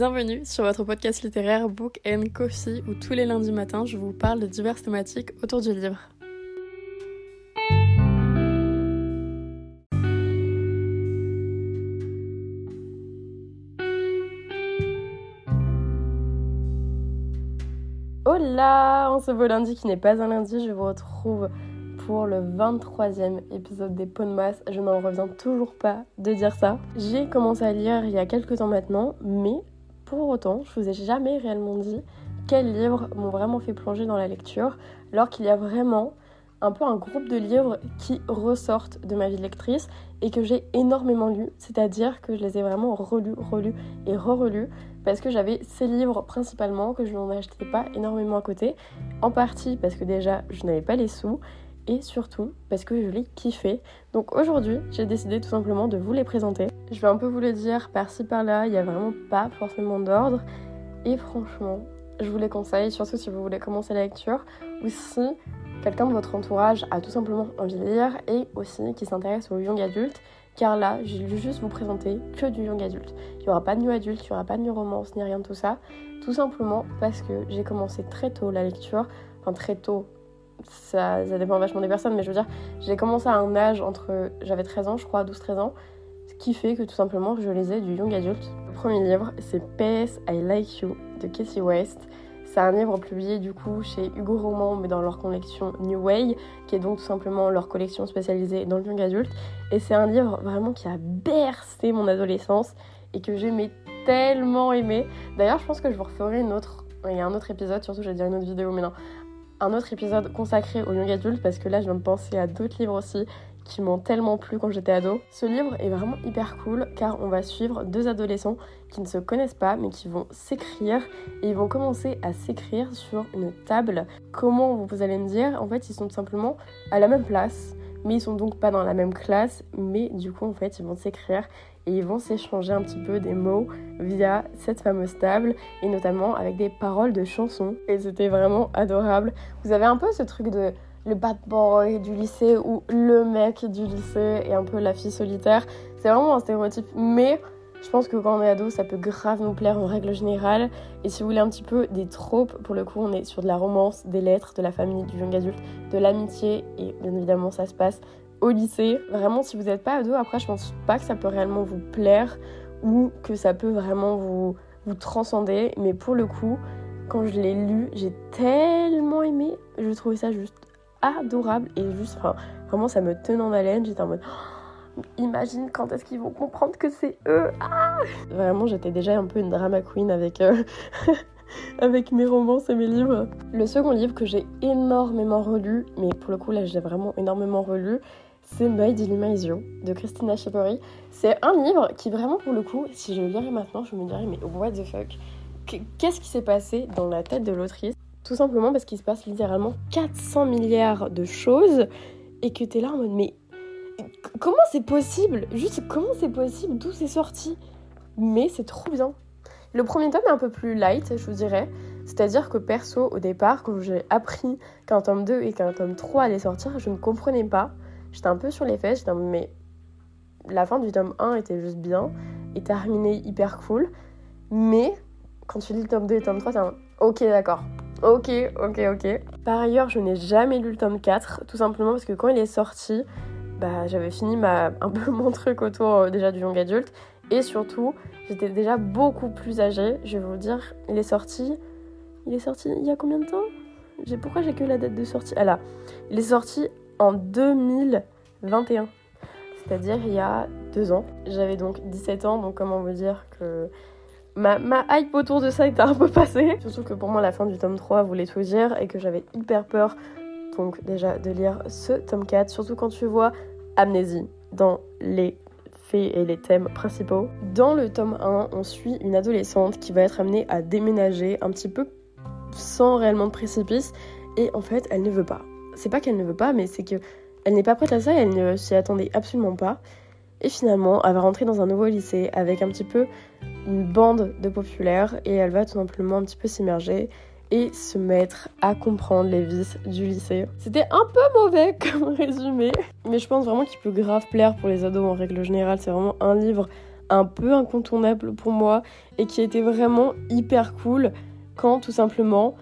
Bienvenue sur votre podcast littéraire Book and Coffee où tous les lundis matins je vous parle de diverses thématiques autour du livre. Hola, on se beau lundi qui n'est pas un lundi, je vous retrouve pour le 23e épisode des Pots de masse. Je n'en reviens toujours pas de dire ça. J'ai commencé à lire il y a quelques temps maintenant, mais pour autant, je vous ai jamais réellement dit quels livres m'ont vraiment fait plonger dans la lecture, alors qu'il y a vraiment un peu un groupe de livres qui ressortent de ma vie de lectrice et que j'ai énormément lu, c'est-à-dire que je les ai vraiment relus, relus et re-relus parce que j'avais ces livres principalement que je n'en achetais pas énormément à côté, en partie parce que déjà je n'avais pas les sous et surtout parce que je les kiffais. Donc aujourd'hui, j'ai décidé tout simplement de vous les présenter. Je vais un peu vous le dire par-ci par-là, il n'y a vraiment pas forcément d'ordre. Et franchement, je vous les conseille, surtout si vous voulez commencer la lecture ou si quelqu'un de votre entourage a tout simplement envie de lire et aussi qui s'intéresse au young adulte. Car là, j'ai juste vous présenter que du young adulte. Il n'y aura pas de new adulte, il n'y aura pas de new romance, ni rien de tout ça. Tout simplement parce que j'ai commencé très tôt la lecture. Enfin, très tôt, ça, dépend vachement des personnes, mais je veux dire, j'ai commencé à un âge entre. J'avais 13 ans, je crois, 12-13 ans, qui fait que tout simplement je lisais du young adulte. Le premier livre, c'est PS I Like You de Casey West. C'est un livre publié du coup chez Hugo Roman, mais dans leur collection New Way, qui est donc tout simplement leur collection spécialisée dans le young adulte. Et c'est un livre vraiment qui a bercé mon adolescence et que j'ai tellement aimé. D'ailleurs, je pense que je vous referai une autre. Il y a un autre épisode, surtout je vais dire une autre vidéo, mais non, un autre épisode consacré au young adulte parce que là je viens de penser à d'autres livres aussi qui m'ont tellement plu quand j'étais ado. Ce livre est vraiment hyper cool car on va suivre deux adolescents qui ne se connaissent pas mais qui vont s'écrire et ils vont commencer à s'écrire sur une table. Comment vous allez me dire? En fait ils sont simplement à la même place mais ils sont donc pas dans la même classe mais du coup en fait ils vont s'écrire et ils vont s'échanger un petit peu des mots via cette fameuse table et notamment avec des paroles de chansons et c'était vraiment adorable. Vous avez un peu ce truc de le bad boy du lycée ou le mec du lycée et un peu la fille solitaire. C'est vraiment un stéréotype mais je pense que quand on est ado, ça peut grave nous plaire en règle générale. Et si vous voulez un petit peu des tropes, pour le coup, on est sur de la romance, des lettres, de la famille, du young adulte, de l'amitié. Et bien évidemment, ça se passe au lycée. Vraiment, si vous n'êtes pas ado, après, je pense pas que ça peut réellement vous plaire ou que ça peut vraiment vous, vous transcender. Mais pour le coup, quand je l'ai lu, j'ai tellement aimé. Je trouvais ça juste adorable et juste, enfin, vraiment, ça me tenait en haleine. J'étais en mode. Oh, imagine quand est-ce qu'ils vont comprendre que c'est eux. Ah Vraiment, j'étais déjà un peu une drama queen avec, euh, avec mes romances et mes livres. Le second livre que j'ai énormément relu, mais pour le coup là j'ai vraiment énormément relu, c'est My Dilemma Is You de Christina Schippery. C'est un livre qui vraiment pour le coup, si je le lirais maintenant, je me dirais mais what the fuck? Qu'est-ce qui s'est passé dans la tête de l'autrice? Tout simplement parce qu'il se passe littéralement 400 milliards de choses et que t'es là en mode mais comment c'est possible? Juste comment c'est possible? D'où c'est sorti? Mais c'est trop bien. Le premier tome est un peu plus light, je vous dirais. C'est-à-dire que perso, au départ, quand j'ai appris qu'un tome 2 et qu'un tome 3 allait sortir, je ne comprenais pas. J'étais un peu sur les fesses, j'étais mais la fin du tome 1 était juste bien et terminé hyper cool. Mais quand tu lis le tome 2 et le tome 3, t'es un ok d'accord. Ok, ok, ok. Par ailleurs, je n'ai jamais lu le tome 4, tout simplement parce que quand il est sorti, bah, j'avais fini ma, un peu mon truc autour euh, déjà du young adulte. Et surtout, j'étais déjà beaucoup plus âgée. Je vais vous dire, il est sorti. Il est sorti il y a combien de temps? Pourquoi j'ai que la date de sortie? Ah là Il est sorti en 2021. C'est-à-dire il y a deux ans. J'avais donc 17 ans, donc comment vous dire que ma, ma, hype autour de ça était un peu passée. Surtout que pour moi, la fin du tome 3 voulait tout dire et que j'avais hyper peur, donc déjà, de lire ce tome 4. Surtout quand tu vois Amnésie dans les faits et les thèmes principaux. Dans le tome 1, on suit une adolescente qui va être amenée à déménager un petit peu sans réellement de précipice et en fait, elle ne veut pas c'est pas qu'elle ne veut pas, mais c'est que elle n'est pas prête à ça, elle ne s'y attendait absolument pas. Et finalement, elle va rentrer dans un nouveau lycée avec un petit peu une bande de populaires et elle va tout simplement un petit peu s'immerger et se mettre à comprendre les vices du lycée. C'était un peu mauvais comme résumé, mais je pense vraiment qu'il peut grave plaire pour les ados en règle générale. C'est vraiment un livre un peu incontournable pour moi et qui était vraiment hyper cool quand tout simplement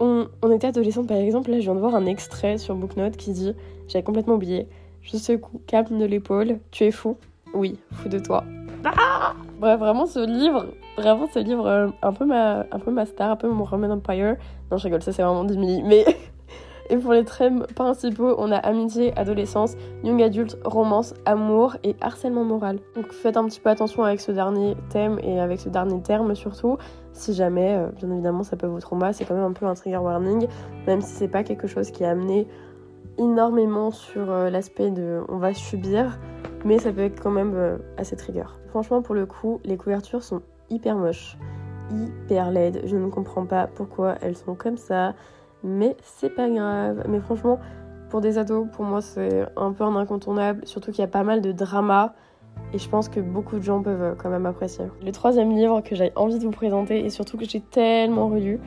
on, on était adolescente par exemple. Là, je viens de voir un extrait sur Booknote qui dit J'avais complètement oublié. Je secoue Cap de l'épaule. Tu es fou Oui, fou de toi. Ah Bref, vraiment ce livre, vraiment ce livre, euh, un peu ma, un peu ma star, un peu mon Roman Empire. Non, je rigole, ça c'est vraiment Disney, mais Et pour les thèmes principaux, on a amitié, adolescence, young adulte, romance, amour et harcèlement moral. Donc faites un petit peu attention avec ce dernier thème et avec ce dernier terme surtout. Si jamais, euh, bien évidemment, ça peut vous tromper, c'est quand même un peu un trigger warning, même si c'est pas quelque chose qui est amené énormément sur euh, l'aspect de on va subir, mais ça peut être quand même euh, assez trigger. Franchement, pour le coup, les couvertures sont hyper moches, hyper laides. Je ne comprends pas pourquoi elles sont comme ça mais c'est pas grave. Mais franchement, pour des ados, pour moi, c'est un peu un incontournable, surtout qu'il y a pas mal de drama. Et je pense que beaucoup de gens peuvent quand même apprécier. Le troisième livre que j'ai envie de vous présenter et surtout que j'ai tellement relu,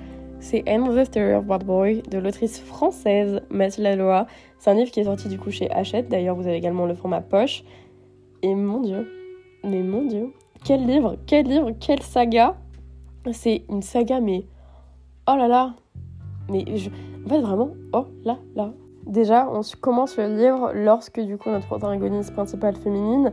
c'est the Story of Bad Boy de l'autrice française Mathilde Laloa. C'est un livre qui est sorti du coup chez Hachette. D'ailleurs, vous avez également le format poche. Et mon dieu, mais mon dieu, quel livre, quel livre, quelle saga. C'est une saga, mais oh là là, mais je... en fait, vraiment, oh là là. Déjà, on commence le livre lorsque du coup notre protagoniste principale féminine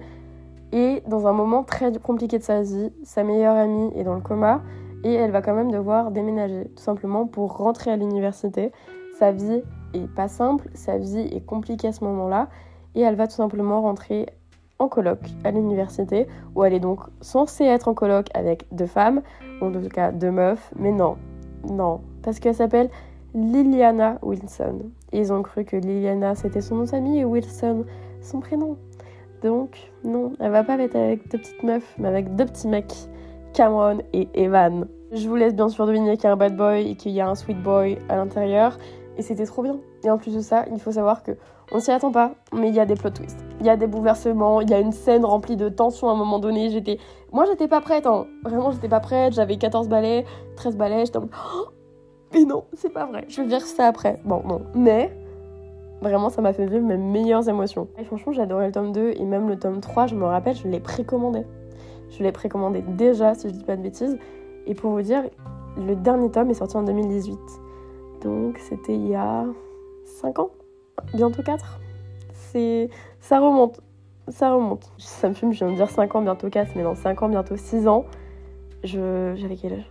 est dans un moment très compliqué de sa vie. Sa meilleure amie est dans le coma et elle va quand même devoir déménager, tout simplement pour rentrer à l'université. Sa vie est pas simple, sa vie est compliquée à ce moment-là et elle va tout simplement rentrer en colloque à l'université où elle est donc censée être en colloque avec deux femmes, ou en tout cas deux meufs, mais non, non, parce qu'elle s'appelle Liliana Wilson. Et ils ont cru que Liliana c'était son nom de famille et Wilson son prénom. Donc, non, elle va pas être avec deux petites meufs, mais avec deux petits mecs, Cameron et Evan. Je vous laisse bien sûr deviner qu'il y a un bad boy et qu'il y a un sweet boy à l'intérieur. Et c'était trop bien. Et en plus de ça, il faut savoir que on s'y attend pas, mais il y a des plot twists. Il y a des bouleversements, il y a une scène remplie de tension à un moment donné. J'étais, moi j'étais pas prête, hein. vraiment j'étais pas prête. J'avais 14 balais, 13 balais, j'étais en oh mais non, c'est pas vrai. Je vais dire ça après. Bon, non. Mais vraiment, ça m'a fait vivre mes meilleures émotions. Et franchement, adoré le tome 2 et même le tome 3, je me rappelle, je l'ai précommandé. Je l'ai précommandé déjà, si je dis pas de bêtises. Et pour vous dire, le dernier tome est sorti en 2018. Donc c'était il y a 5 ans, bientôt 4. C'est ça remonte. Ça remonte. Ça me fume, je viens de dire 5 ans, bientôt 4, mais dans 5 ans, bientôt 6 ans. Je... J'avais quel âge?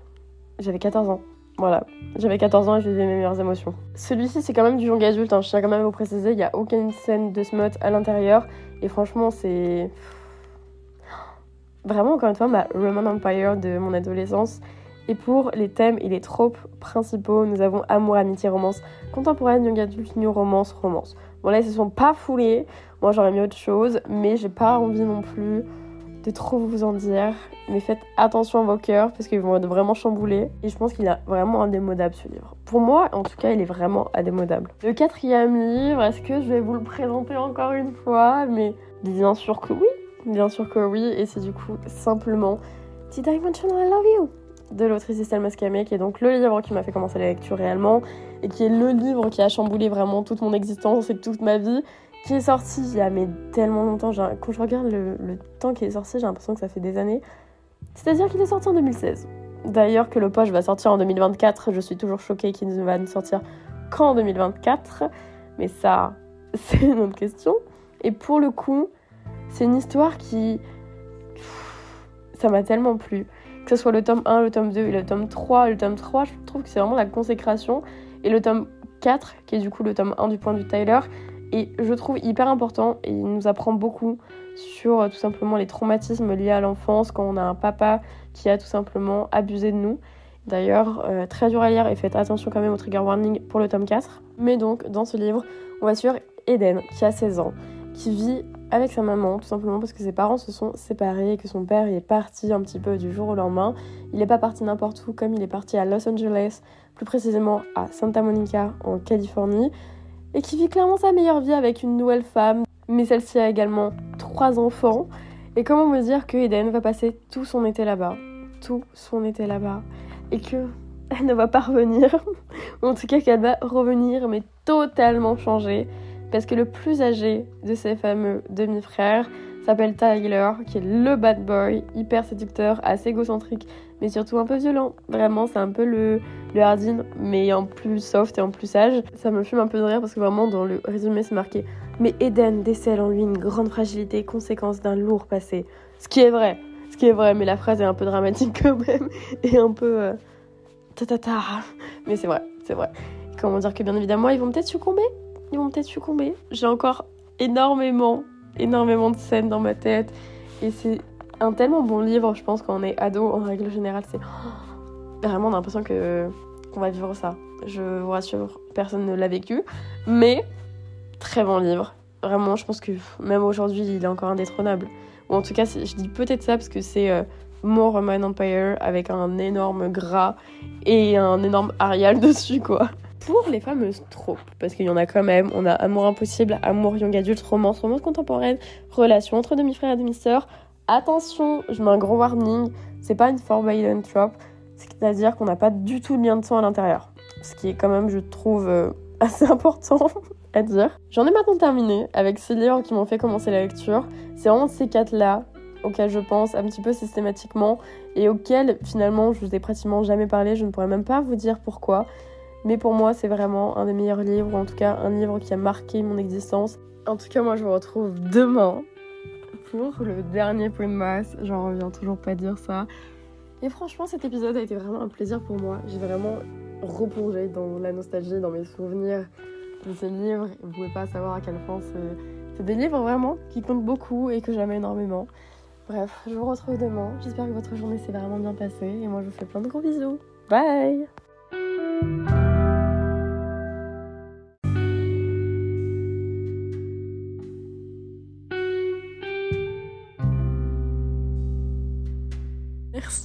J'avais 14 ans. Voilà, j'avais 14 ans et je vivais mes meilleures émotions. Celui-ci, c'est quand même du young adulte, hein. je tiens quand même à vous préciser, il n'y a aucune scène de smut à l'intérieur. Et franchement, c'est. Vraiment, encore une fois, ma Roman Empire de mon adolescence. Et pour les thèmes et les tropes principaux, nous avons amour, amitié, romance, contemporaine, young adulte, new romance, romance. Bon, là, ils se sont pas foulés. Moi, j'aurais mis autre chose, mais j'ai pas envie non plus de trop vous en dire, mais faites attention à vos cœurs parce qu'ils vont être vraiment chamboulés. Et je pense qu'il est vraiment indémodable ce livre. Pour moi, en tout cas, il est vraiment indémodable. Le quatrième livre, est-ce que je vais vous le présenter encore une fois? Mais bien sûr que oui, bien sûr que oui. Et c'est du coup simplement Did I mention I love you? de l'autrice Estelle Mascamé, qui est donc le livre qui m'a fait commencer la lecture réellement, et qui est le livre qui a chamboulé vraiment toute mon existence et toute ma vie, qui est sorti il y a mais tellement longtemps. Quand je regarde le, temps qui est sorti, j'ai l'impression que ça fait des années. C'est-à-dire qu'il est sorti en 2016. D'ailleurs, que le poche va sortir en 2024, je suis toujours choquée qu'il ne va sortir qu'en 2024. Mais ça, c'est une autre question. Et pour le coup, c'est une histoire qui. Ça m'a tellement plu. Que ce soit le tome 1, le tome 2 et le tome 3. Le tome 3, je trouve que c'est vraiment la consécration. Et le tome 4, qui est du coup le tome 1 du point de vue Tyler, et je trouve hyper important et il nous apprend beaucoup sur euh, tout simplement les traumatismes liés à l'enfance quand on a un papa qui a tout simplement abusé de nous. D'ailleurs, euh, très dur à lire et faites attention quand même au trigger warning pour le tome 4. Mais donc, dans ce livre, on va sur Eden, qui a 16 ans, qui vit avec sa maman, tout simplement parce que ses parents se sont séparés et que son père est parti un petit peu du jour au lendemain. Il n'est pas parti n'importe où, comme il est parti à Los Angeles, plus précisément à Santa Monica, en Californie et qui vit clairement sa meilleure vie avec une nouvelle femme, mais celle-ci a également trois enfants. Et comment me dire que Eden va passer tout son été là-bas, tout son été là-bas, et que elle ne va pas revenir, en tout cas qu'elle va revenir mais totalement changée, parce que le plus âgé de ses fameux demi-frères s'appelle Tyler, qui est le bad boy, hyper séducteur, assez égocentrique, mais surtout un peu violent. Vraiment, c'est un peu le, le Hardin, mais en plus soft et en plus sage. Ça me fume un peu de rire parce que vraiment, dans le résumé, c'est marqué Mais Eden décèle en lui une grande fragilité, conséquence d'un lourd passé. Ce qui est vrai, ce qui est vrai, mais la phrase est un peu dramatique quand même, et un peu. Euh, ta ta ta. Mais c'est vrai, c'est vrai. Comment dire que bien évidemment, ils vont peut-être succomber? Ils vont peut-être succomber. J'ai encore énormément, énormément de scènes dans ma tête. Et c'est un tellement bon livre, je pense, quand on est ado, en règle générale, c'est vraiment on a l'impression que qu'on va vivre ça. Je vous rassure, personne ne l'a vécu, mais très bon livre. Vraiment, je pense que même aujourd'hui, il est encore indétrônable. Ou en tout cas, je dis peut-être ça parce que c'est euh, mon Roman Empire avec un énorme gras et un énorme Arial dessus, quoi pour les fameuses tropes, parce qu'il y en a quand même, on a amour impossible, amour young adulte, romance, romance contemporaine, relation entre demi-frères et demi-sœurs. Attention, je mets un gros warning, c'est pas une forbidden trope, c'est-à-dire qu'on n'a pas du tout de lien de sang à l'intérieur. Ce qui est quand même, je trouve, euh, assez important à dire. J'en ai maintenant terminé avec ces livres qui m'ont fait commencer la lecture. C'est vraiment ces quatre-là auxquels je pense un petit peu systématiquement et auxquels finalement je vous ai pratiquement jamais parlé, je ne pourrais même pas vous dire pourquoi. Mais pour moi, c'est vraiment un des meilleurs livres, ou en tout cas un livre qui a marqué mon existence. En tout cas, moi, je vous retrouve demain pour le dernier point de masse. J'en reviens toujours pas dire ça. Et franchement, cet épisode a été vraiment un plaisir pour moi. J'ai vraiment replongé dans la nostalgie, dans mes souvenirs de ces livres. Vous pouvez pas savoir à quel point c'est des livres vraiment qui comptent beaucoup et que j'aime énormément. Bref, je vous retrouve demain. J'espère que votre journée s'est vraiment bien passée. Et moi, je vous fais plein de gros bisous. Bye